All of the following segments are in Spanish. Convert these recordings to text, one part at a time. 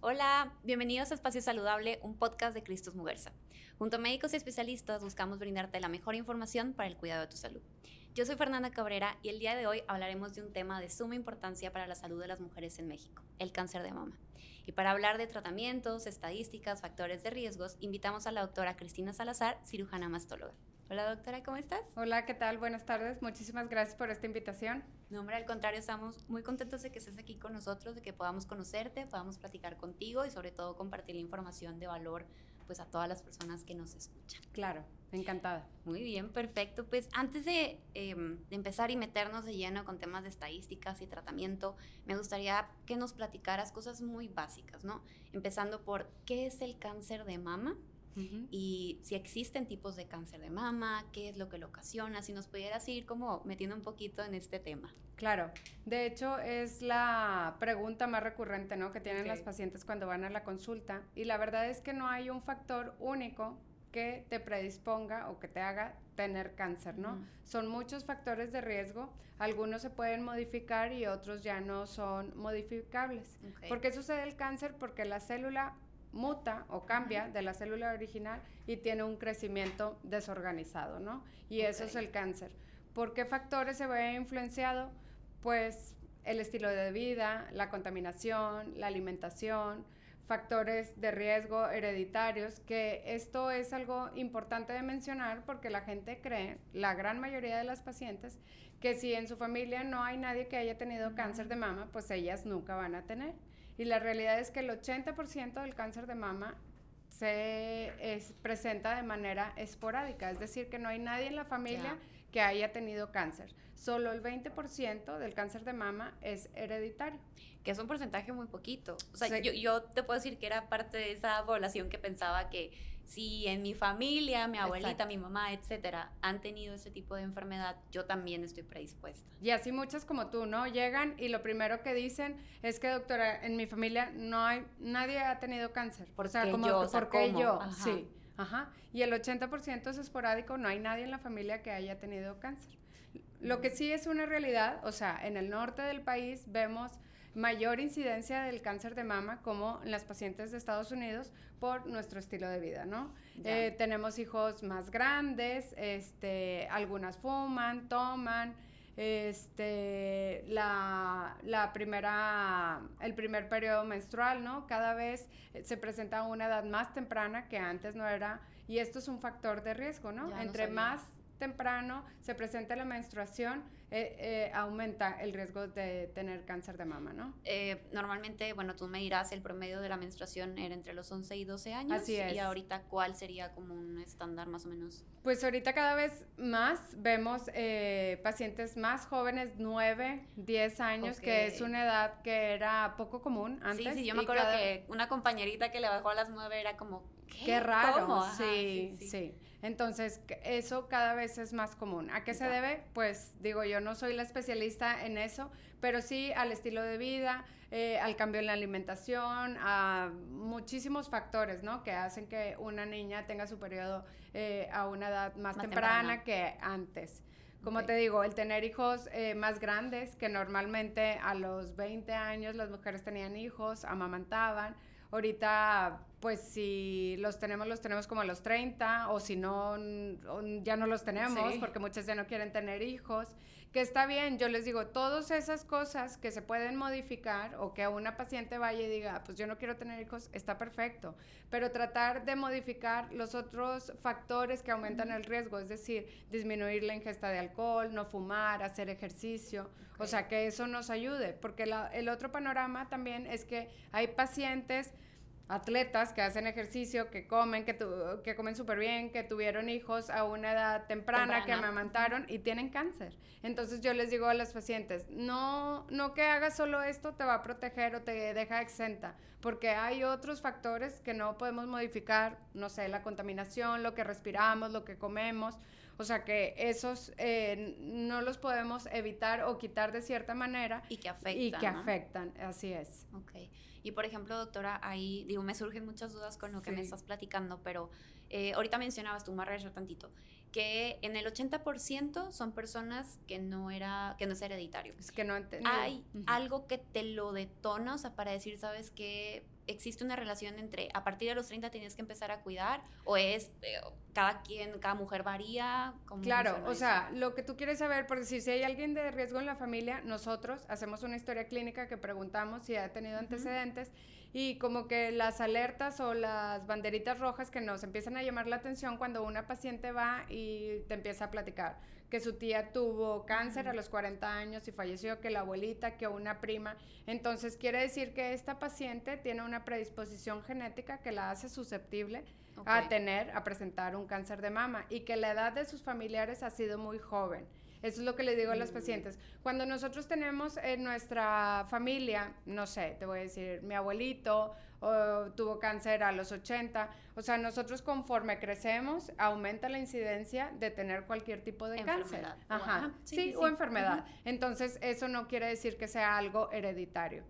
Hola, bienvenidos a Espacio Saludable, un podcast de Cristos Muguerza. Junto a médicos y especialistas buscamos brindarte la mejor información para el cuidado de tu salud. Yo soy Fernanda Cabrera y el día de hoy hablaremos de un tema de suma importancia para la salud de las mujeres en México, el cáncer de mama. Y para hablar de tratamientos, estadísticas, factores de riesgos, invitamos a la doctora Cristina Salazar, cirujana mastóloga. Hola doctora, ¿cómo estás? Hola, ¿qué tal? Buenas tardes. Muchísimas gracias por esta invitación. No, hombre, al contrario, estamos muy contentos de que estés aquí con nosotros, de que podamos conocerte, podamos platicar contigo y sobre todo compartir la información de valor pues a todas las personas que nos escuchan. Claro, encantada. Muy bien, perfecto. Pues antes de, em, de empezar y meternos de lleno con temas de estadísticas y tratamiento, me gustaría que nos platicaras cosas muy básicas, ¿no? Empezando por qué es el cáncer de mama y si existen tipos de cáncer de mama, qué es lo que lo ocasiona, si nos pudieras ir como metiendo un poquito en este tema. Claro, de hecho es la pregunta más recurrente ¿no? que tienen las pacientes cuando van a la consulta y la verdad es que no hay un factor único que te predisponga o que te haga tener cáncer, ¿no? Son muchos factores de riesgo, algunos se pueden modificar y otros ya no son modificables. ¿Por qué sucede el cáncer? Porque la célula muta o cambia de la célula original y tiene un crecimiento desorganizado, ¿no? Y eso es el cáncer. ¿Por qué factores se ve influenciado? Pues el estilo de vida, la contaminación, la alimentación, factores de riesgo hereditarios, que esto es algo importante de mencionar porque la gente cree, la gran mayoría de las pacientes, que si en su familia no hay nadie que haya tenido cáncer de mama, pues ellas nunca van a tener. Y la realidad es que el 80% del cáncer de mama se presenta de manera esporádica, es decir, que no hay nadie en la familia que haya tenido cáncer. Solo el 20% del cáncer de mama es hereditario. Que es un porcentaje muy poquito. O sea, yo, yo, te puedo decir que era parte de esa población que pensaba que si en mi familia, mi abuelita, mi mamá, etcétera, han tenido ese tipo de enfermedad, yo también estoy predispuesta. Y así muchas como tú, ¿no? Llegan y lo primero que dicen es que, doctora, en mi familia no hay, nadie ha tenido cáncer. ¿Por o sea, como, yo? porque yo, sí. Ajá. Y el 80% es esporádico, no hay nadie en la familia que haya tenido cáncer. Lo que sí es una realidad, o sea, en el norte del país vemos mayor incidencia del cáncer de mama como en las pacientes de Estados Unidos por nuestro estilo de vida, ¿no? Eh, tenemos hijos más grandes, este, algunas fuman, toman, este, la, la, primera, el primer periodo menstrual, ¿no? Cada vez se presenta a una edad más temprana que antes no era, y esto es un factor de riesgo, ¿no? Entre más temprano se presenta la menstruación, eh, eh, aumenta el riesgo de tener cáncer de mama, ¿no? Eh, normalmente, bueno, tú me dirás, el promedio de la menstruación era entre los 11 y 12 años. Así es. Y ahorita, ¿cuál sería como un estándar más o menos? Pues ahorita cada vez más vemos pacientes más jóvenes, 9, 10 años, que es una edad que era poco común antes. Sí, sí, yo me acuerdo que una compañerita que le bajó a las 9 era como, ¿qué, raro? sí, sí, Entonces, eso cada vez es más común. ¿A qué se debe? Pues digo, yo no soy la especialista en eso, pero sí al estilo de vida, eh, al cambio en la alimentación, a muchísimos factores, ¿no? Que hacen que una niña tenga su periodo eh, a una edad más, temprana, que antes. Como te digo, el tener hijos eh, más grandes, que normalmente a los 20 años las mujeres tenían hijos, amamantaban, Ahorita, pues si los tenemos, los tenemos como a los 30, o si no, ya no los tenemos, porque muchas ya no quieren tener hijos, que está bien, yo les digo, todas esas cosas que se pueden modificar, o que a una paciente vaya y diga, pues yo no quiero tener hijos, está perfecto, pero tratar de modificar los otros factores que aumentan el riesgo, es decir, disminuir la ingesta de alcohol, no fumar, hacer ejercicio, o sea, que eso nos ayude, porque el otro panorama también es que hay pacientes, atletas que hacen ejercicio, que comen, que, que comen súper bien, que tuvieron hijos a una edad temprana, que amamantaron y tienen cáncer. Entonces yo les digo a las pacientes, no, no que hagas solo esto te va a proteger o te deja exenta, porque hay otros factores que no podemos modificar, no sé, la contaminación, lo que respiramos, lo que comemos, o sea que esos eh, no los podemos evitar o quitar de cierta manera. Y que afectan. Y que afectan, así es. Ok. Y por ejemplo, doctora, ahí me surgen muchas dudas con lo que me estás platicando, pero eh, ahorita mencionabas tú, me tantito, que en el 80% son personas que no era que no es hereditario. Es que no Hay algo que te lo detona, o sea, para decir, ¿sabes qué? existe una relación entre a partir de los 30 tienes que empezar a cuidar o es eh, cada quien, cada mujer varía? claro, o sea, lo que tú quieres saber, por decir, si hay alguien de riesgo en la familia, nosotros hacemos una historia clínica que preguntamos si ha tenido antecedentes y como que las alertas o las banderitas rojas que nos empiezan a llamar la atención cuando una paciente va y te empieza a platicar que su tía tuvo cáncer a los 40 años y falleció, que la abuelita, que una prima. Entonces quiere decir que esta paciente tiene una predisposición genética que la hace susceptible a tener, a presentar un cáncer de mama y que la edad de sus familiares ha sido muy joven. Eso es lo que le digo a las mm. pacientes. Cuando nosotros tenemos en nuestra familia, no sé, te voy a decir, mi abuelito o tuvo cáncer a los 80. O sea, nosotros conforme crecemos, aumenta la incidencia de tener cualquier tipo de cáncer. Ajá. Sí, o enfermedad. Entonces, eso no quiere decir que sea algo hereditario.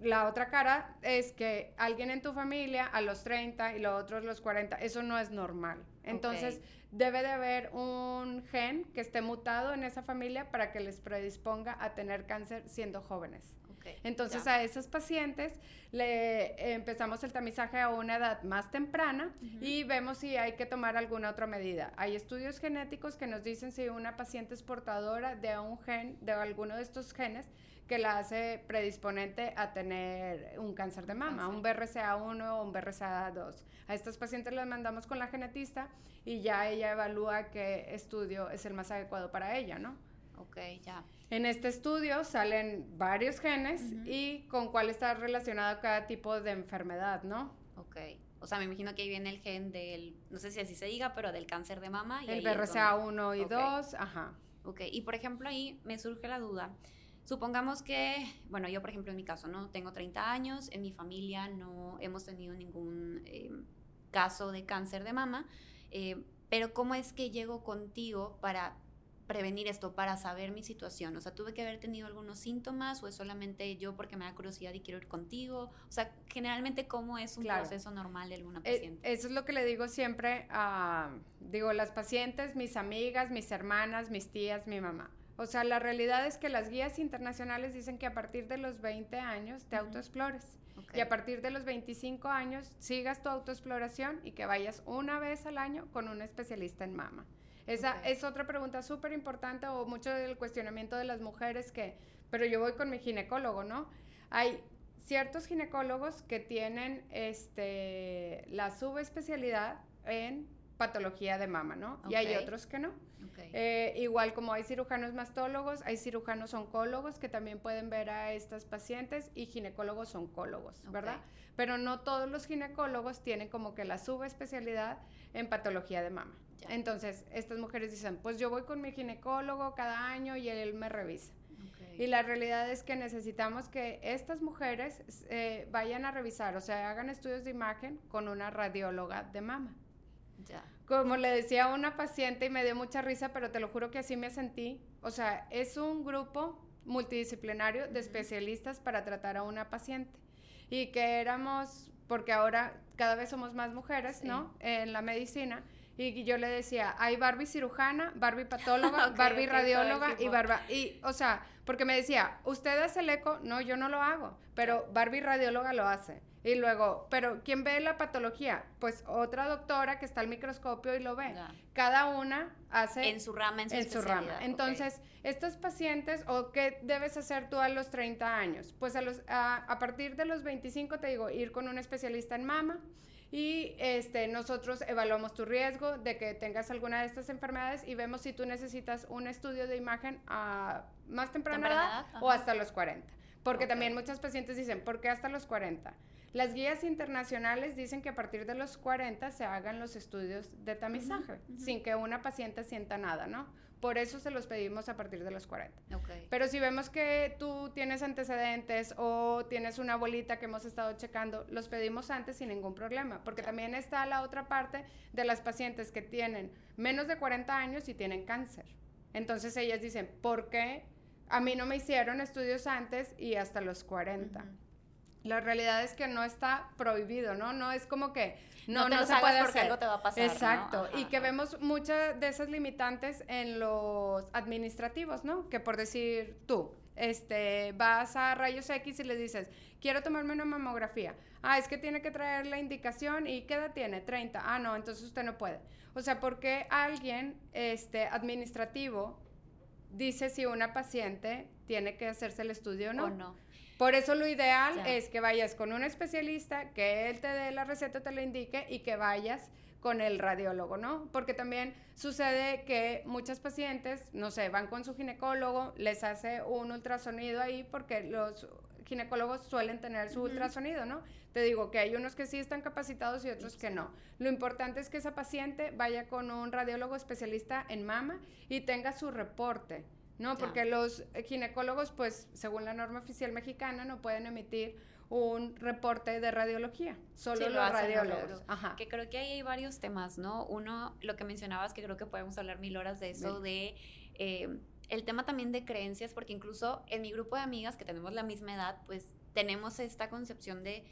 La otra cara es que alguien en tu familia a los 30 y los otros a los 40, eso no es normal. Entonces, debe de haber un gen que esté mutado en esa familia para que les predisponga a tener cáncer siendo jóvenes. Entonces a esas pacientes le empezamos el tamizaje a una edad más temprana y vemos si hay que tomar alguna otra medida. Hay estudios genéticos que nos dicen si una paciente es portadora de un gen, de alguno de estos genes que la hace predisponente a tener un cáncer de mama, un BRCA1 o un BRCA2. A estas pacientes las mandamos con la genetista y ya ella evalúa qué estudio es el más adecuado para ella, ¿no? Ok, ya. En este estudio salen varios genes y con cuál está relacionado cada tipo de enfermedad, ¿no? Ok. O sea, me imagino que ahí viene el gen del, no sé si así se diga, pero del cáncer de mama. Y el BRCA1 y 2, ajá. Ok, y por ejemplo ahí me surge la duda. Supongamos que, bueno, yo por ejemplo en mi caso, ¿no? Tengo 30 años, en mi familia no hemos tenido ningún em, caso de cáncer de mama, eh, pero ¿cómo es que llego contigo para prevenir esto, para saber mi situación? O sea, ¿tuve que haber tenido algunos síntomas o es solamente yo porque me da curiosidad y quiero ir contigo? O sea, generalmente, ¿cómo es un proceso normal de alguna eh, paciente? eso es lo que le digo siempre a, digo, las pacientes, mis amigas, mis hermanas, mis tías, mi mamá. O sea, la realidad es que las guías internacionales dicen que a partir de los 20 años te autoexplores. Y a partir de los 25 años sigas tu autoexploración y que vayas una vez al año con un especialista en mama. Esa es otra pregunta súper importante o mucho del cuestionamiento de las mujeres que, pero yo voy con mi ginecólogo, ¿no? Hay ciertos ginecólogos que tienen este, la subespecialidad en patología de mama, ¿no? Y hay otros que no. Eh, igual como hay cirujanos mastólogos, hay cirujanos oncólogos que también pueden ver a estas pacientes y ginecólogos oncólogos, ¿verdad? Pero no todos los ginecólogos tienen como que la subespecialidad en patología de mama. Entonces, estas mujeres dicen, pues yo voy con mi ginecólogo cada año y él me revisa. Y la realidad es que necesitamos que estas mujeres eh, vayan a revisar, o sea, hagan estudios de imagen con una radióloga de mama. Ya. Como le decía a una paciente y me dio mucha risa, pero te lo juro que así me sentí. O sea, es un grupo multidisciplinario de especialistas para tratar a una paciente. Y que éramos, porque ahora cada vez somos más mujeres, ¿no? En la medicina y yo le decía, hay Barbie cirujana, Barbie patóloga, Barbie radióloga y Barba. Y, o sea, porque me decía, ¿usted hace el eco? No, yo no lo hago, pero Barbie radióloga lo hace. Y luego, ¿pero quién ve la patología? Pues otra doctora que está al microscopio y lo ve. Cada una hace... En su rama, en su, rama. Entonces, estos pacientes, ¿o qué debes hacer tú a los 30 años? Pues a, los, a, a partir de los 25 te digo, ir con un especialista en mama, y este, nosotros evaluamos tu riesgo de que tengas alguna de estas enfermedades y vemos si tú necesitas un estudio de imagen a más temprana, edad, o hasta los 40. Porque también muchas pacientes dicen, ¿por qué hasta los 40? Las guías internacionales dicen que a partir de los 40 se hagan los estudios de tamizaje, sin que una paciente sienta nada, ¿no? Por eso se los pedimos a partir de los 40. Pero si vemos que tú tienes antecedentes o tienes una bolita que hemos estado checando, los pedimos antes sin ningún problema, porque también está la otra parte de las pacientes que tienen menos de 40 años y tienen cáncer. Entonces ellas dicen, ¿por qué a mí no me hicieron estudios antes y hasta los 40? La realidad es que no está prohibido, ¿no? No es como que no, no, se puede porque algo te va a pasar. Exacto. y que vemos muchas de esas limitantes en los administrativos, ¿no? Que por decir tú, este, vas a rayos X y le dices, quiero tomarme una mamografía. Ah, es que tiene que traer la indicación y ¿qué edad tiene? 30. Ah, no, entonces usted no puede. O sea, porque alguien este, administrativo dice si una paciente tiene que hacerse el estudio o no. O no. Por eso lo ideal es que vayas con un especialista, que él te dé la receta, te la indique y que vayas con el radiólogo, ¿no? Porque también sucede que muchas pacientes, no sé, van con su ginecólogo, les hace un ultrasonido ahí porque los ginecólogos suelen tener su ultrasonido, ¿no? Te digo que hay unos que sí están capacitados y otros que no. Lo importante es que esa paciente vaya con un radiólogo especialista en mama y tenga su reporte ¿no? Porque los ginecólogos, pues, según la norma oficial mexicana, no pueden emitir un reporte de radiología, solo los radiólogos. Ajá. Que creo que ahí hay varios temas, ¿no? Uno, lo que mencionabas, que creo que podemos hablar mil horas de eso, de eh, el tema también de creencias, porque incluso en mi grupo de amigas que tenemos la misma edad, pues tenemos esta concepción de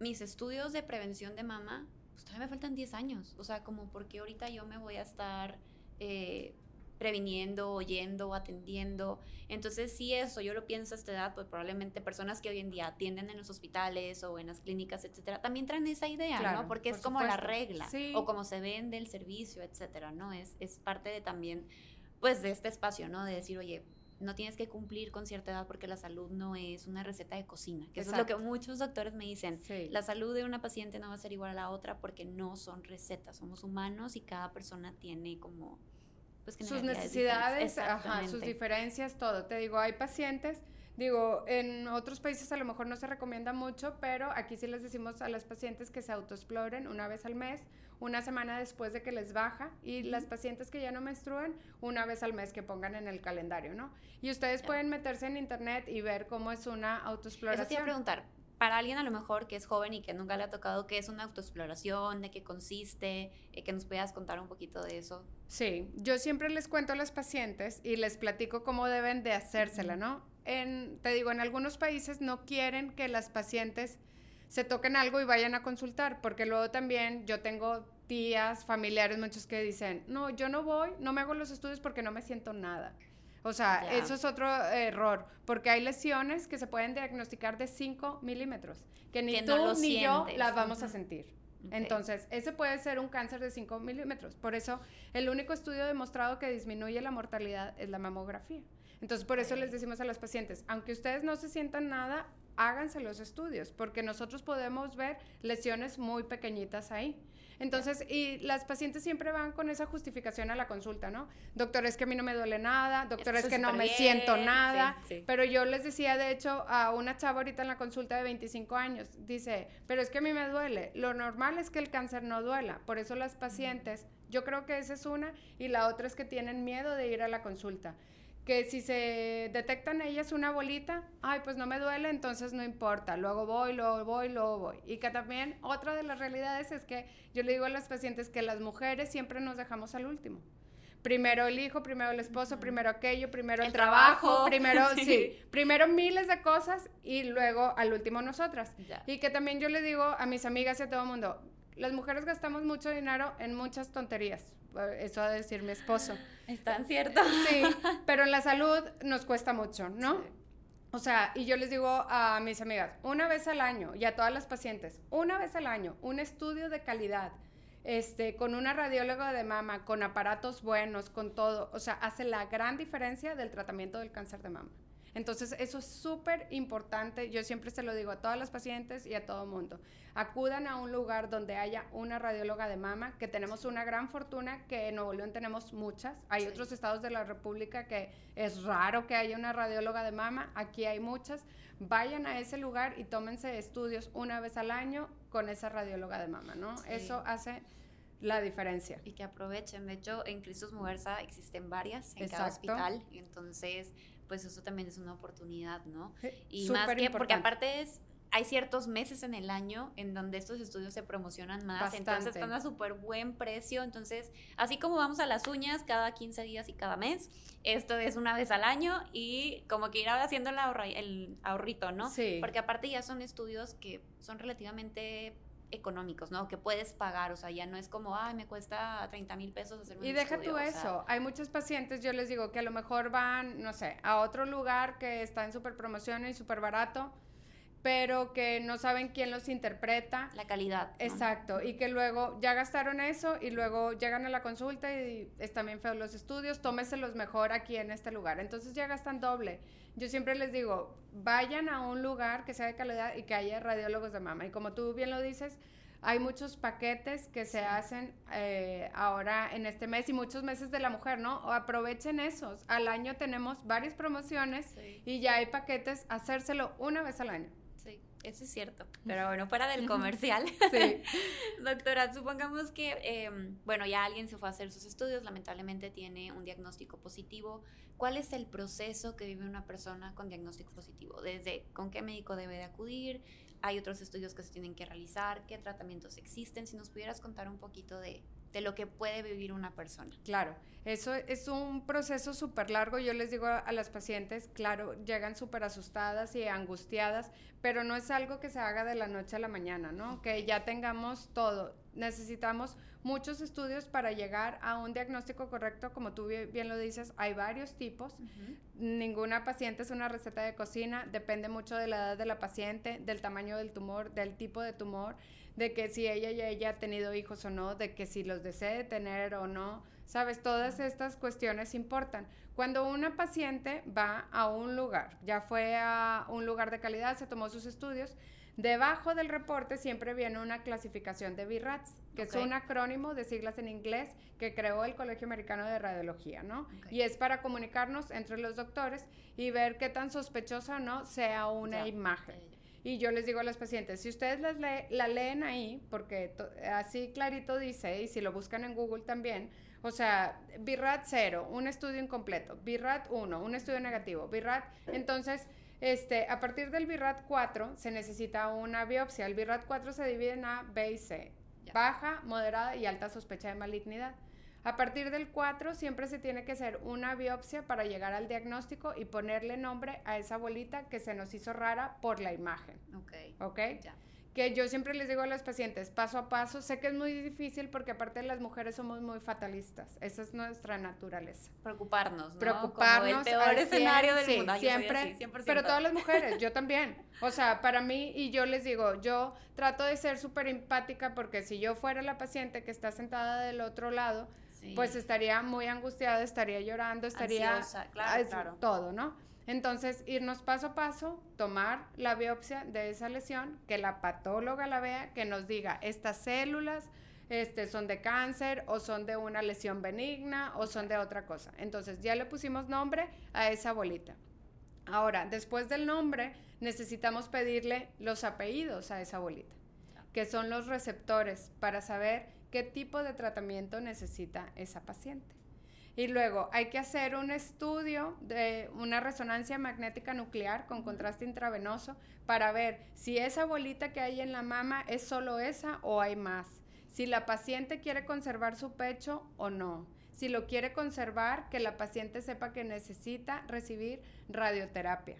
mis estudios de prevención de mama, pues todavía me faltan 10 años, o sea, como porque ahorita yo me voy a estar... Eh, previniendo, oyendo, atendiendo. Entonces, si eso yo lo pienso a esta edad, pues probablemente personas que hoy en día atienden en los hospitales o en las clínicas, etcétera, también traen esa idea, ¿no? Porque es como la regla o como se vende el servicio, etcétera, ¿no? Es, es parte de también, pues, de este espacio, ¿no? De decir, oye, no tienes que cumplir con cierta edad porque la salud no es una receta de cocina, que eso es lo que muchos doctores me dicen. La salud de una paciente no va a ser igual a la otra porque no son recetas, somos humanos y cada persona tiene como pues, sus necesidades, sus diferencias, todo. Te digo, hay pacientes, digo, en otros países a lo mejor no se recomienda mucho, pero aquí sí les decimos a las pacientes que se autoexploren una vez al mes, una semana después de que les baja, y las pacientes que ya no menstruan, una vez al mes que pongan en el calendario, ¿no? Y ustedes pueden meterse en internet y ver cómo es una autoexploración. Eso te preguntar, para alguien a lo mejor que es joven y que nunca le ha tocado, ¿qué es una autoexploración? ¿De qué consiste? Eh, que nos puedas contar un poquito de eso. Sí, yo siempre les cuento a las pacientes y les platico cómo deben de hacérsela, ¿no? En, te digo, en algunos países no quieren que las pacientes se toquen algo y vayan a consultar, porque luego también yo tengo tías, familiares, muchos que dicen, no, yo no voy, no me hago los estudios porque no me siento nada. O sea, eso es otro error, porque hay lesiones que se pueden diagnosticar de 5 milímetros, que ni tú ni yo las vamos a sentir. Entonces, ese puede ser un cáncer de 5 milímetros. Por eso, el único estudio demostrado que disminuye la mortalidad es la mamografía. Entonces, por eso les decimos a los pacientes, aunque ustedes no se sientan nada, háganse los estudios, porque nosotros podemos ver lesiones muy pequeñitas ahí. Entonces, y las pacientes siempre van con esa justificación a la consulta, ¿no? Doctor, es que a mí no me duele nada, doctor, es que no me siento nada. Pero yo les decía, de hecho, a una chava ahorita en la consulta de 25 años, dice, pero es que a mí me duele. Lo normal es que el cáncer no duela. Por eso las pacientes, yo creo que esa es una, y la otra es que tienen miedo de ir a la consulta que si se detectan ellas una bolita, ay, pues no me duele, entonces no importa, luego voy, luego voy, luego voy. Y que también otra de las realidades es que yo le digo a las pacientes que las mujeres siempre nos dejamos al último. Primero el hijo, primero el esposo, primero aquello, primero el, trabajo, primero, sí. primero miles de cosas y luego al último nosotras. Y que también yo le digo a mis amigas y a todo el mundo, las mujeres gastamos mucho dinero en muchas tonterías eso a decir mi esposo. Es tan cierto. Sí, pero en la salud nos cuesta mucho, ¿no? O sea, y yo les digo a mis amigas, una vez al año, y a todas las pacientes, una vez al año, un estudio de calidad, este, con una radióloga de mama, con aparatos buenos, con todo, o sea, hace la gran diferencia del tratamiento del cáncer de mama. Entonces, eso es súper importante. Yo siempre se lo digo a todas las pacientes y a todo mundo. Acudan a un lugar donde haya una radióloga de mama, que tenemos una gran fortuna, que en Nuevo León tenemos muchas. Hay otros estados de la República que es raro que haya una radióloga de mama. Aquí hay muchas. Vayan a ese lugar y tómense estudios una vez al año con esa radióloga de mama, ¿no? Eso hace la diferencia. Y que aprovechen. De hecho, en Cristos Mujerza existen varias en cada hospital. Entonces pues eso también es una oportunidad, ¿no? y más que, porque aparte es hay ciertos meses en el año en donde estos estudios se promocionan más, entonces están a súper buen precio, entonces así como vamos a las uñas cada 15 días y cada mes, esto es una vez al año y como que ir haciendo el, el ahorrito, ¿no? Sí. Porque aparte ya son estudios que son relativamente económicos, ¿no? Que puedes pagar, o sea, ya no es como, ay, me cuesta 30 mil pesos hacer un Y deja tú eso, hay muchos pacientes, yo les digo, que a lo mejor van, no sé, a otro lugar que está en super promoción y súper barato, pero que no saben quién los interpreta. La calidad. Exacto, y que luego ya gastaron eso y luego llegan a la consulta y están bien feos los estudios, tómeselos mejor aquí en este lugar. Entonces ya gastan doble. Yo siempre les digo, vayan a un lugar que sea de calidad y que haya radiólogos de mama. Y como tú bien lo dices, hay muchos paquetes que se hacen eh, ahora en este mes y muchos meses de la mujer, ¿no? O aprovechen esos. Al año tenemos varias promociones y ya hay paquetes, hacérselo una vez al año. Eso es cierto, pero bueno, fuera del comercial. Sí. Doctora, supongamos que, em, bueno, ya alguien se fue a hacer sus estudios, lamentablemente tiene un diagnóstico positivo. ¿Cuál es el proceso que vive una persona con diagnóstico positivo? Desde con qué médico debe de acudir, hay otros estudios que se tienen que realizar, qué tratamientos existen. Si nos pudieras contar un poquito de, de lo que puede vivir una persona. Claro, eso es un proceso súper largo. Yo les digo a, las pacientes, claro, llegan súper asustadas y angustiadas, pero no es algo que se haga de la noche a la mañana, ¿no? Que ya tengamos todo. Necesitamos muchos estudios para llegar a un diagnóstico correcto, como tú bien lo dices, hay varios tipos. Ninguna paciente es una receta de cocina, depende mucho de la edad de la paciente, del tamaño del tumor, del tipo de tumor de que si ella ya ella ha tenido hijos o no, de que si los desee tener o no, sabes, todas estas cuestiones importan. Cuando una paciente va a un lugar, ya fue a un lugar de calidad, se tomó sus estudios, debajo del reporte siempre viene una clasificación de BIRATS, que es un acrónimo de siglas en inglés que creó el Colegio Americano de Radiología, ¿no? Y es para comunicarnos entre los doctores y ver qué tan sospechosa o no sea una imagen. Y yo les digo a los pacientes, si ustedes las la leen ahí, porque así clarito dice, y si lo buscan en Google también, o sea, BIRAT 0, un estudio incompleto, BIRAT 1, un estudio negativo, BIRAT, entonces, este, a partir del BIRAT 4 se necesita una biopsia. El BIRAT 4 se divide en A, B y C, baja, moderada y alta sospecha de malignidad. A partir del 4 siempre se tiene que hacer una biopsia para llegar al diagnóstico y ponerle nombre a esa bolita que se nos hizo rara por la imagen. Ok. Ok. Ya. Que yo siempre les digo a los pacientes, paso a paso, sé que es muy difícil porque aparte las mujeres somos muy fatalistas, esa es nuestra naturaleza. Preocuparnos, ¿no? Preocuparnos. Como el peor escenario del mundo. Siempre, pero todas las mujeres, yo también. O sea, para mí, y yo les digo, yo trato de ser súper empática porque si yo fuera la paciente que está sentada del otro lado, pues estaría muy angustiada, estaría llorando, estaría claro, todo, ¿no? Entonces, irnos paso a paso, tomar la biopsia de esa lesión, que la patóloga la vea, que nos diga, estas células este, son de cáncer o son de una lesión benigna o son de otra cosa. Entonces, ya le pusimos nombre a esa bolita. Ahora, después del nombre, necesitamos pedirle los apellidos a esa bolita, que son los receptores para saber qué tipo de tratamiento necesita esa paciente. Y luego hay que hacer un estudio de una resonancia magnética nuclear con contraste intravenoso para ver si esa bolita que hay en la mama es solo esa o hay más. Si la paciente quiere conservar su pecho o no. Si lo quiere conservar, que la paciente sepa que necesita recibir radioterapia.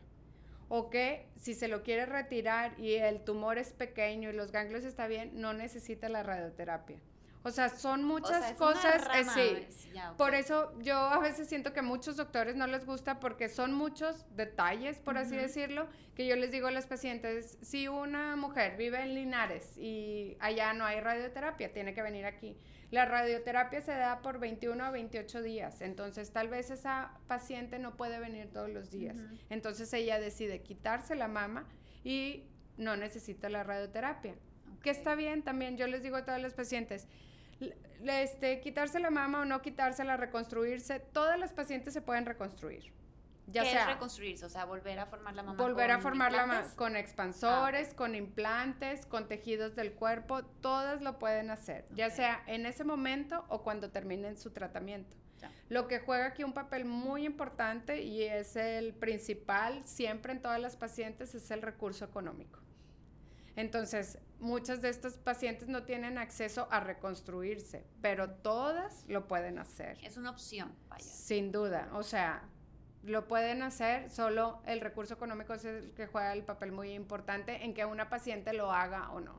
O que si se lo quiere retirar y el tumor es pequeño y los ganglios está bien, no necesita la radioterapia. O sea, son muchas cosas. Eh, sí. Por eso yo a veces siento que muchos doctores no les gusta porque son muchos detalles, por así decirlo, que yo les digo a los pacientes, si una mujer vive en Linares y allá no hay radioterapia, tiene que venir aquí. La radioterapia se da por 21 a 28 días, entonces tal vez esa paciente no puede venir todos los días. Entonces ella decide quitarse la mama y no necesita la radioterapia. Que está bien también, yo les digo a todos los pacientes, este, quitarse la mama o no quitársela, reconstruirse, todas las pacientes se pueden reconstruir. Ya ¿Qué sea, es reconstruirse? O sea, volver a formar la mama. Volver a formar la mama con expansores, ah, con implantes, con tejidos del cuerpo, todas lo pueden hacer, ya sea en ese momento o cuando terminen su tratamiento. Lo que juega aquí un papel muy importante y es el principal siempre en todas las pacientes es el recurso económico. Entonces, muchas de estas pacientes no tienen acceso a reconstruirse, pero todas lo pueden hacer. Es una opción, vaya. Sin duda, o sea, lo pueden hacer, solo el recurso económico es el que juega el papel muy importante en que una paciente lo haga o no.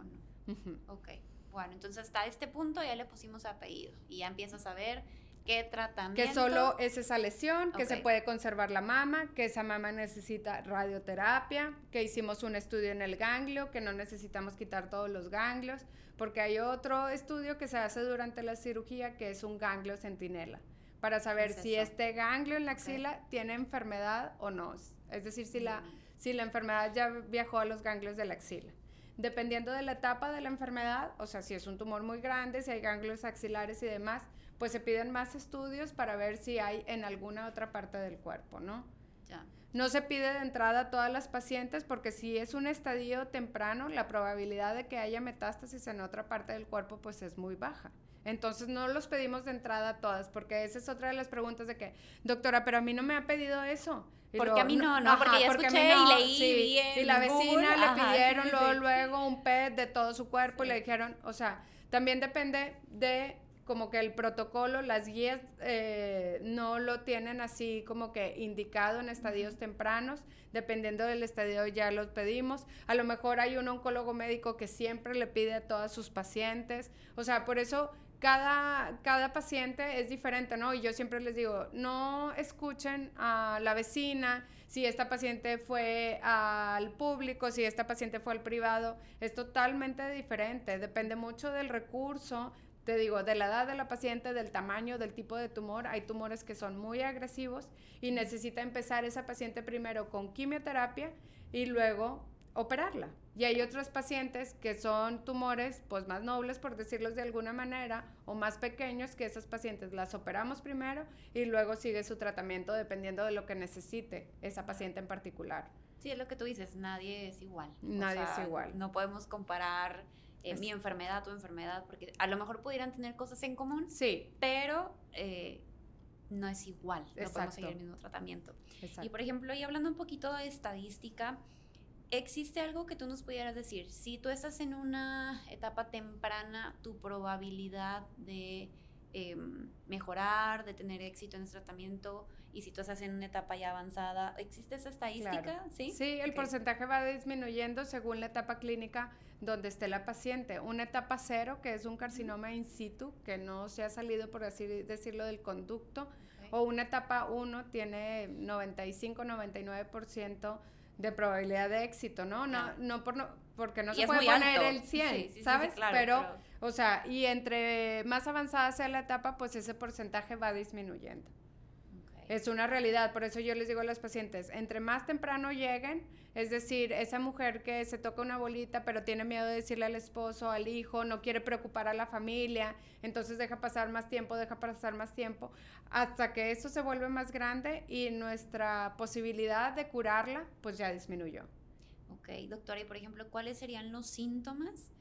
Ok, bueno, entonces hasta este punto ya le pusimos apellido y ya empiezas a ver qué tratamiento. Que solo es esa lesión, que se puede conservar la mama, que esa mama necesita radioterapia, que hicimos un estudio en el ganglio, que no necesitamos quitar todos los ganglios, porque hay otro estudio que se hace durante la cirugía que es un ganglio centinela, para saber si este ganglio en la axila tiene enfermedad o no. Es decir, si la, mm. si la enfermedad ya viajó a los ganglios de la axila dependiendo de la etapa de la enfermedad, o sea, si es un tumor muy grande, si hay ganglios axilares y demás, pues se piden más estudios para ver si hay en alguna otra parte del cuerpo, ¿no? Ya. No se pide de entrada a todas las pacientes porque si es un estadio temprano, la probabilidad de que haya metástasis en otra parte del cuerpo pues es muy baja. Entonces no los pedimos de entrada a todas, porque esa es otra de las preguntas de que, doctora, pero a mí no me ha pedido eso. porque a mí no, no, porque ya escuché y leí Y la vecina le pidieron luego, luego un PET de todo su cuerpo y le dijeron, o sea, también depende de como que el protocolo, las guías eh, no lo tienen así como que indicado en estadios tempranos, dependiendo del estadio ya los pedimos. A lo mejor hay un oncólogo médico que siempre le pide a todas sus pacientes, o sea, por eso cada, cada paciente es diferente, ¿no? Y yo siempre les digo, no escuchen a la vecina, si esta paciente fue al público, si esta paciente fue al privado, es totalmente diferente, depende mucho del recurso, te digo, de la edad de la paciente, del tamaño, del tipo de tumor, hay tumores que son muy agresivos y necesita empezar esa paciente primero con quimioterapia y luego operarla. Y hay otros pacientes que son tumores pues más nobles, por decirlos de alguna manera, o más pequeños, que esas pacientes las operamos primero y luego sigue su tratamiento dependiendo de lo que necesite esa paciente en particular. Sí, es lo que tú dices, nadie es igual. Nadie es igual. No podemos comparar eh, mi enfermedad, tu enfermedad, porque a lo mejor pudieran tener cosas en común, sí. pero eh, no es igual, no podemos seguir el mismo tratamiento. Y por ejemplo, y hablando un poquito de estadística, ¿existe algo que tú nos pudieras decir? Si tú estás en una etapa temprana, tu probabilidad de em, mejorar, de tener éxito en ese tratamiento, y si tú estás en una etapa ya avanzada, ¿existe esa estadística? Sí, sí el porcentaje va disminuyendo según la etapa clínica donde esté la paciente. Una etapa cero, que es un carcinoma in situ, que no se ha salido, por así decirlo, del conducto, o una etapa uno tiene 95-99% de probabilidad de éxito, ¿no? No, no, por, no porque no se puede poner el 100, ¿sabes? pero, o sea, y entre más avanzada sea la etapa, pues ese porcentaje va disminuyendo. Es una realidad, por eso yo les digo a los pacientes, entre más temprano lleguen, es decir, esa mujer que se toca una bolita pero tiene miedo de decirle al esposo, al hijo, no quiere preocupar a la familia, entonces deja pasar más tiempo, deja pasar más tiempo, hasta que eso se vuelve más grande y nuestra posibilidad de curarla pues ya disminuyó. Ok, doctora, y por ejemplo, ¿cuáles serían los síntomas?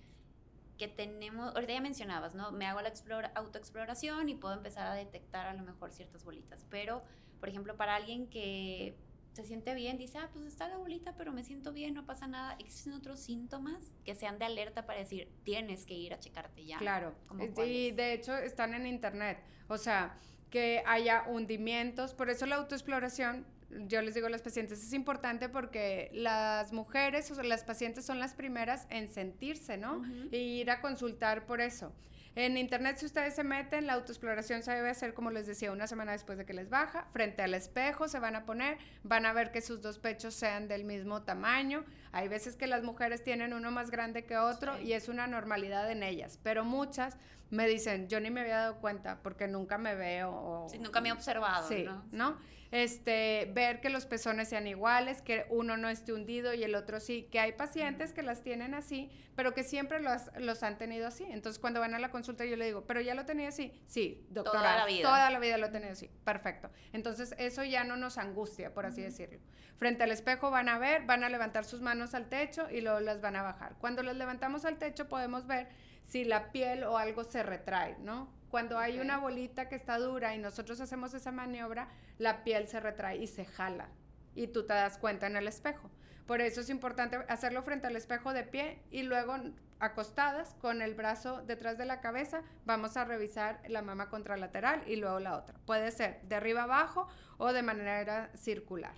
que tenemos, ahorita ya mencionabas, ¿no? Me hago la autoexploración y puedo empezar a detectar a lo mejor ciertas bolitas, pero, por ejemplo, para alguien que se siente bien, dice, ah, pues está la bolita, pero me siento bien, no pasa nada. ¿Existen otros síntomas que sean de alerta para decir, tienes que ir a checarte ya? Claro, y de hecho están en internet, o sea, que haya hundimientos, por eso la autoexploración yo les digo a las pacientes, es importante porque las mujeres o las pacientes son las primeras en sentirse, ¿no? Y ir a consultar por eso. En internet, si ustedes se meten, la autoexploración se debe hacer, como les decía, una semana después de que les baja. Frente al espejo se van a poner, van a ver que sus dos pechos sean del mismo tamaño. Hay veces que las mujeres tienen uno más grande que otro y es una normalidad en ellas, pero muchas me dicen, yo ni me había dado cuenta porque nunca me veo. O, sí, nunca me he observado. Sí, ¿no? Este, ver que los pezones sean iguales, que uno no esté hundido y el otro sí, que hay pacientes que las tienen así, pero que siempre los, los han tenido así. Entonces, cuando van a la consulta, yo le digo, ¿pero ya lo tenía así? Sí, doctora. Toda la vida. Toda la vida lo tenía así. Perfecto. Entonces, eso ya no nos angustia, por así decirlo. Frente al espejo van a ver, van a levantar sus manos al techo y luego las van a bajar. Cuando las levantamos al techo, podemos ver si la piel o algo se retrae, ¿no? Cuando hay una bolita que está dura y nosotros hacemos esa maniobra, la piel se retrae y se jala. Y tú te das cuenta en el espejo. Por eso es importante hacerlo frente al espejo de pie y luego acostadas con el brazo detrás de la cabeza, vamos a revisar la mama contralateral y luego la otra. Puede ser de arriba abajo o de manera circular.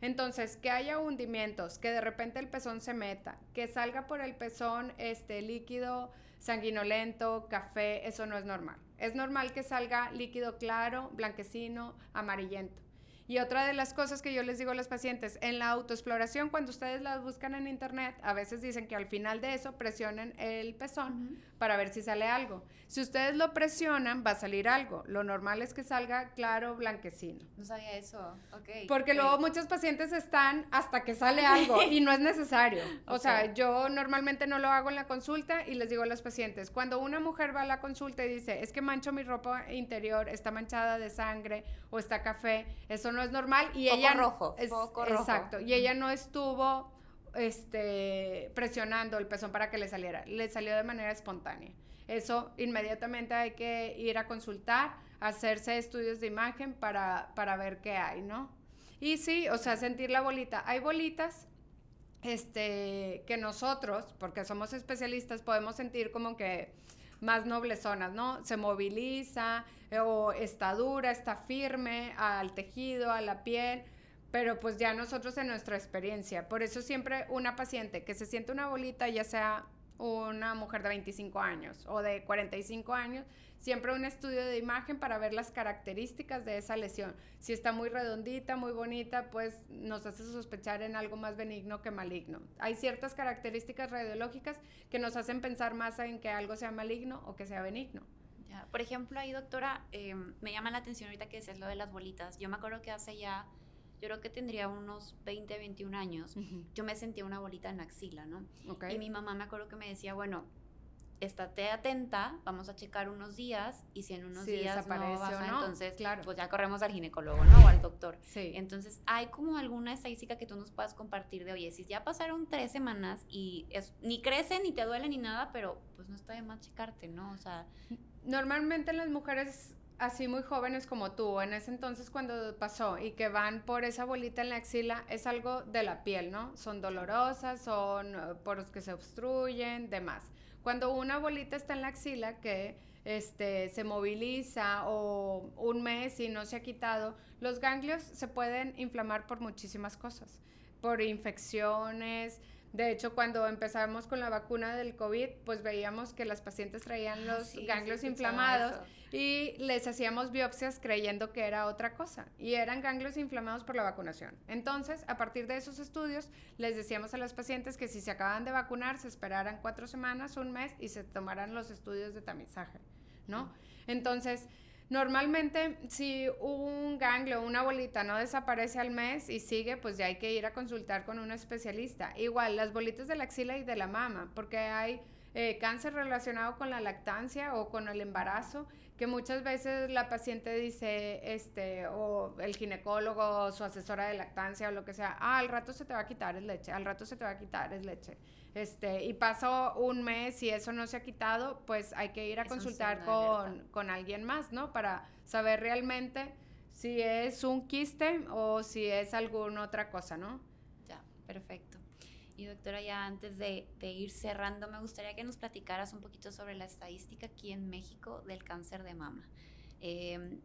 Entonces, que haya hundimientos, que de repente el pezón se meta, que salga por el pezón este líquido sanguinolento, café, eso no es normal. Es normal que salga líquido claro, blanquecino, amarillento. Y otra de las cosas que yo les digo a los pacientes, en la autoexploración, cuando ustedes las buscan en internet, a veces dicen que al final de eso presionen el pezón para ver si sale algo. Si ustedes lo presionan, va a salir algo. Lo normal es que salga claro, blanquecino. No sabía eso, ok. Porque luego muchos pacientes están hasta que sale algo y no es necesario. O sea, yo normalmente no lo hago en la consulta y les digo a los pacientes, cuando una mujer va a la consulta y dice, es que mancho mi ropa interior, está manchada de sangre o está café, eso no es normal y ella rojo, es, rojo. Exacto, y ella no estuvo este presionando el pezón para que le saliera, le salió de manera espontánea. Eso inmediatamente hay que ir a consultar, hacerse estudios de imagen para, para ver qué hay, ¿no? Y sí, o sea, sentir la bolita. Hay bolitas este, que nosotros, porque somos especialistas, podemos sentir como que más noblezonas, ¿no? Se moviliza eh, o está dura, está firme al tejido, a la piel, pero pues ya nosotros en nuestra experiencia. Por eso siempre una paciente que se siente una bolita, ya sea una mujer de 25 años o de 45 años, siempre un estudio de imagen para ver las características de esa lesión. Si está muy redondita, muy bonita, pues nos hace sospechar en algo más benigno que maligno. Hay ciertas características radiológicas que nos hacen pensar más en que algo sea maligno o que sea benigno. Ya. Por ejemplo, ahí, doctora, em, me llama la atención ahorita que es lo de las bolitas. Yo me acuerdo que hace ya yo creo que tendría unos 20, 21 años, yo me sentía una bolita en la axila, ¿no? Y mi mamá me acuerdo que me decía, bueno, estate atenta, vamos a checar unos días y si en unos días no baja, entonces claro. pues ya corremos al ginecólogo, ¿no? O al doctor. Sí. Entonces, ¿hay como alguna estadística que tú nos puedas compartir de, oye, si ya pasaron tres semanas y es, ni crece, ni te duele, ni nada, pero pues no está de más checarte, ¿no? O sea... Normalmente las mujeres así muy jóvenes como tú, en ese entonces cuando pasó y que van por esa bolita en la axila, es algo de la piel, ¿no? Son dolorosas, son eh, poros que se obstruyen, demás. Cuando una bolita está en la axila que este, se moviliza o un mes y no se ha quitado, los ganglios se pueden inflamar por muchísimas cosas, por infecciones, de hecho, cuando empezamos con la vacuna del COVID, pues veíamos que las pacientes traían ah, los ganglios inflamados y les hacíamos biopsias creyendo que era otra cosa y eran ganglios inflamados por la vacunación. Entonces, a partir de esos estudios, les decíamos a las pacientes que si se acaban de vacunar, se esperaran cuatro semanas, un mes y se tomaran los estudios de tamizaje, ¿no? Entonces, Normalmente, si un ganglio, una bolita no desaparece al mes y sigue, pues ya hay que ir a consultar con un especialista. Igual, las bolitas de la axila y de la mama, porque hay eh, cáncer relacionado con la lactancia o con el embarazo, que muchas veces la paciente dice, este, o el ginecólogo o su asesora de lactancia o lo que sea, ah, al rato se te va a quitar es leche, al rato se te va a quitar es leche. Este, y pasó un mes y eso no se ha quitado, pues hay que ir a consultar con, con, alguien más, ¿no? Para saber realmente si es un quiste o si es alguna otra cosa, ¿no? Ya, perfecto. Y doctora, ya antes de, ir cerrando, me gustaría que nos platicaras un poquito sobre la estadística aquí en México del cáncer de mama. Eh,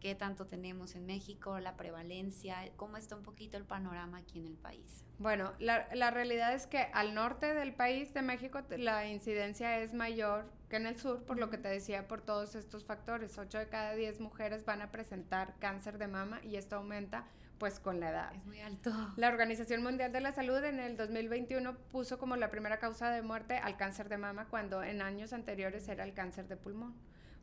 qué tanto tenemos en México, la prevalencia, cómo está un poquito el panorama aquí en el país. Bueno, la, la, realidad es que al norte del país de México la incidencia es mayor que en el sur, por lo que te decía, por todos estos factores. 8 de cada 10 mujeres van a presentar cáncer de mama y esto aumenta pues con la edad. Es muy alto. La Organización Mundial de la Salud en el 2021 puso como la primera causa de muerte al cáncer de mama cuando en años anteriores era el cáncer de pulmón.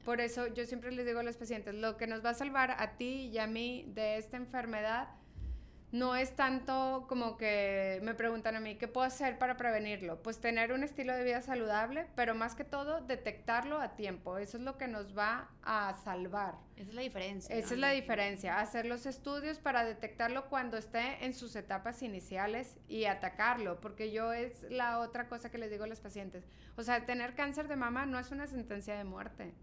Por eso yo siempre les digo a los pacientes, lo que nos va a salvar a ti y a mí de esta enfermedad no es tanto como que me preguntan a mí, ¿qué puedo hacer para prevenirlo? Pues tener un estilo de vida saludable, pero más que todo detectarlo a tiempo. Eso es lo que nos va a salvar. Esa es la diferencia. Esa es la diferencia, hacer los estudios para detectarlo cuando esté en sus etapas iniciales y atacarlo, porque yo es la otra cosa que les digo a los pacientes. O sea, tener cáncer de mama no es una sentencia de muerte.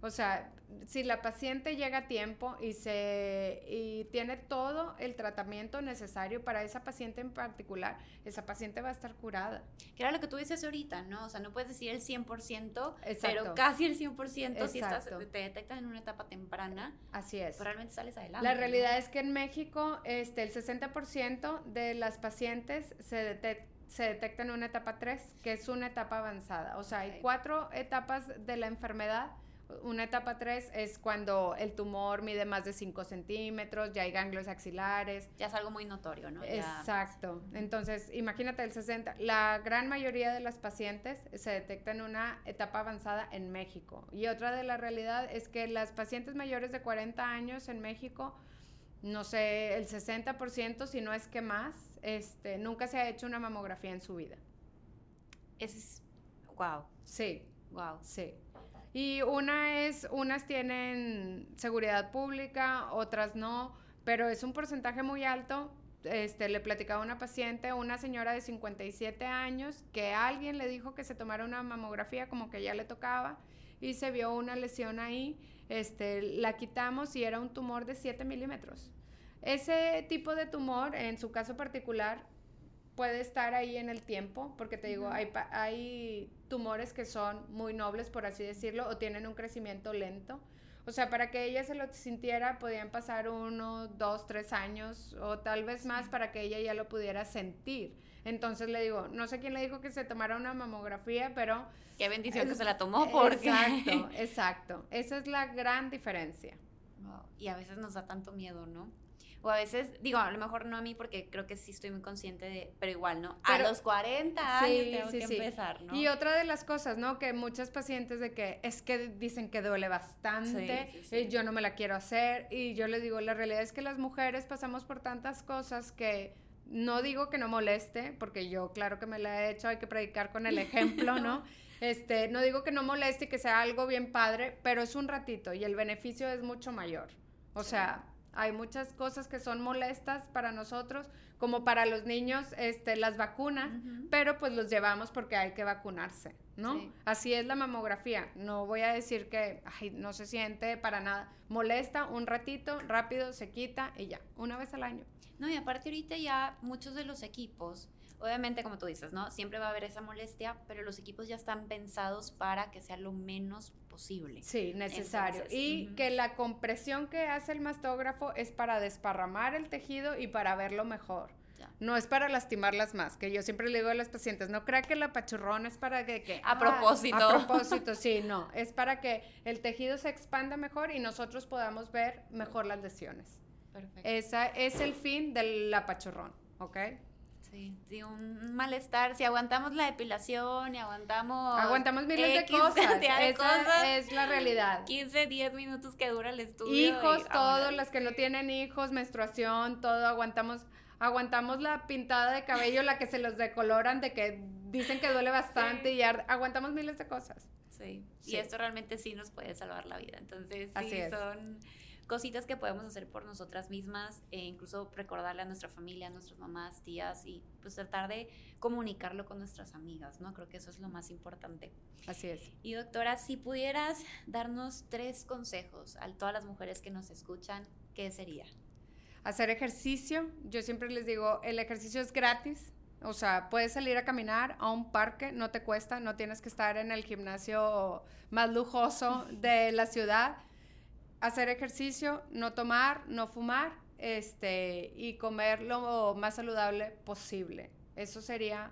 O sea, si la paciente llega a tiempo y se y tiene todo el tratamiento necesario para esa paciente en particular, esa paciente va a estar curada. Que era lo que tú dices ahorita, ¿no? O sea, no puedes decir el 100%, pero casi el 100% si estás, te detectan en una etapa temprana. Así es. Pues realmente sales adelante. La realidad es que en México este, el 60% de las pacientes se detectan se detecta en una etapa 3, que es una etapa avanzada. O sea, hay cuatro etapas de la enfermedad. Una etapa 3 es cuando el tumor mide más de 5 centímetros, ya hay ganglios axilares. Ya es algo muy notorio, ¿no? Exacto. Entonces, imagínate el 60. La gran mayoría de las pacientes se detecta en una etapa avanzada en México. Y otra de la realidad es que las pacientes mayores de 40 años en México, no sé, el 60%, si no es que más, este, nunca se ha hecho una mamografía en su vida. Es, wow. Sí. Wow. Sí. Y una es, unas tienen seguridad pública, otras no, pero es un porcentaje muy alto. Este, le platicaba a una paciente, una señora de 57 años, que alguien le dijo que se tomara una mamografía como que ya le tocaba y se vio una lesión ahí. Este, la quitamos y era un tumor de 7 milímetros. Ese tipo de tumor, en su caso particular, puede estar ahí en el tiempo, porque te digo, hay, hay tumores que son muy nobles, por así decirlo, o tienen un crecimiento lento. O sea, para que ella se lo sintiera, podían pasar uno, dos, tres años, o tal vez más, para que ella ya lo pudiera sentir. Entonces le digo, no sé quién le dijo que se tomara una mamografía, pero... Qué bendición que se la tomó, porque... Exacto, exacto. Esa es la gran diferencia. Y a veces nos da tanto miedo, ¿no? O a veces, digo, a lo mejor no a mí porque creo que sí estoy muy consciente de, pero igual, ¿no? a los 40 años tengo que empezar, ¿no? Y otra de las cosas, ¿no? Que muchas pacientes de que es que dicen que duele bastante, y eh, yo no me la quiero hacer, y yo les digo, la realidad es que las mujeres pasamos por tantas cosas que no digo que no moleste, porque yo claro que me la he hecho, hay que predicar con el ejemplo, ¿no? Este, no digo que no moleste y que sea algo bien padre, pero es un ratito y el beneficio es mucho mayor. O sea, hay muchas cosas que son molestas para nosotros, como para los niños, este, las vacunas, pero pues los llevamos porque hay que vacunarse, ¿no? Así es la mamografía. No voy a decir que ay, no se siente para nada. Molesta un ratito, rápido, se quita y ya, una vez al año. No, y aparte ahorita ya muchos de los equipos Obviamente, como tú dices, ¿no? Siempre va a haber esa molestia, pero los equipos ya están pensados para que sea lo menos posible. Sí, necesario. y que la compresión que hace el mastógrafo es para desparramar el tejido y para verlo mejor. No es para lastimarlas más, que yo siempre le digo a los pacientes, no crea que la pachurrón es para que... a propósito. A propósito, sí, no. Es para que el tejido se expanda mejor y nosotros podamos ver mejor las lesiones. Perfecto. Ese es el fin del apachurrón, ¿ok? Sí, un malestar. Si aguantamos la depilación y aguantamos. Aguantamos miles de cosas. Esa es la realidad. 15, 10 minutos que dura el estudio. Hijos, todos, las que no tienen hijos, menstruación, todo. Aguantamos aguantamos la pintada de cabello, la que se los decoloran, de que dicen que duele bastante y aguantamos miles de cosas. Sí. y esto realmente sí nos puede salvar la vida. Entonces, sí, son cositas que podemos hacer por nosotras mismas e incluso recordarle a nuestra familia, a nuestras mamás, tías y pues tratar de comunicarlo con nuestras amigas, ¿no? Creo que eso es lo más importante. Así es. Y doctora, si pudieras darnos tres consejos a todas las mujeres que nos escuchan, ¿qué sería? Hacer ejercicio. Yo siempre les digo, el ejercicio es gratis. O sea, puedes salir a caminar a un parque, no te cuesta, no tienes que estar en el gimnasio más lujoso de la ciudad hacer ejercicio, no tomar, no fumar, este, y comer lo más saludable posible. Eso sería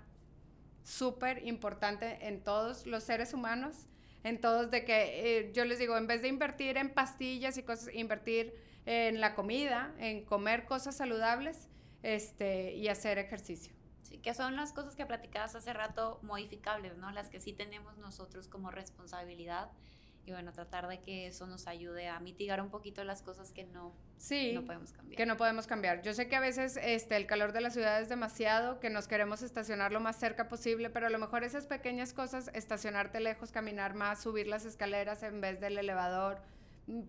súper importante en todos los seres humanos, en todos de que eh, yo les digo, en vez de invertir en pastillas y cosas, invertir en la comida, en comer cosas saludables, este, y hacer ejercicio. Sí, que son las cosas que platicabas hace rato modificables, ¿no? Las que sí tenemos nosotros como responsabilidad y bueno, tratar de que eso nos ayude a mitigar un poquito las cosas que no, sí, no podemos cambiar. Que no podemos cambiar. Yo sé que a veces este, el calor de la ciudad es demasiado, que nos queremos estacionar lo más cerca posible, pero a lo mejor esas pequeñas cosas, estacionarte lejos, caminar más, subir las escaleras en vez del elevador,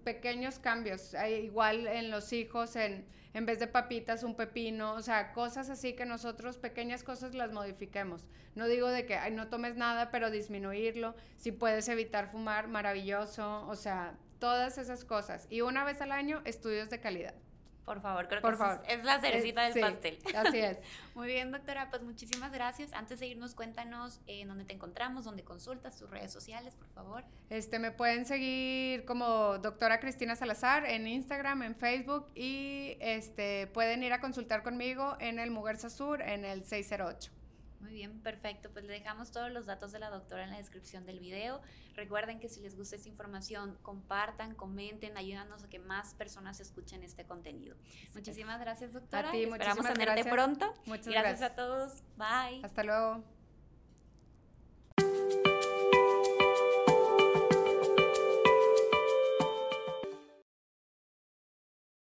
pequeños cambios, igual en los hijos, en, en vez de papitas, un pepino, o sea, cosas así que nosotros, pequeñas cosas, las modifiquemos. No digo de que no tomes nada, pero disminuirlo, si puedes evitar fumar, maravilloso, o sea, todas esas cosas. Y una vez al año, estudios de calidad. Por favor, creo que Es, la cerecita del pastel. Así es. Muy bien, doctora, pues muchísimas gracias. Antes de irnos, cuéntanos en dónde te encontramos, dónde consultas, tus redes sociales, por favor. Este, me pueden seguir como doctora Cristina Salazar en Instagram, en Facebook y este, pueden ir a consultar conmigo en el Muguerza Sur en el 608. Muy bien, perfecto. Pues le dejamos todos los datos de la doctora en la descripción del video. Recuerden que si les gusta esta información, compartan, comenten, ayúdanos a que más personas escuchen este contenido. Muchísimas gracias, doctora. A ti, Esperamos tenerte pronto. Muchas gracias. Gracias a todos. Bye. Hasta luego.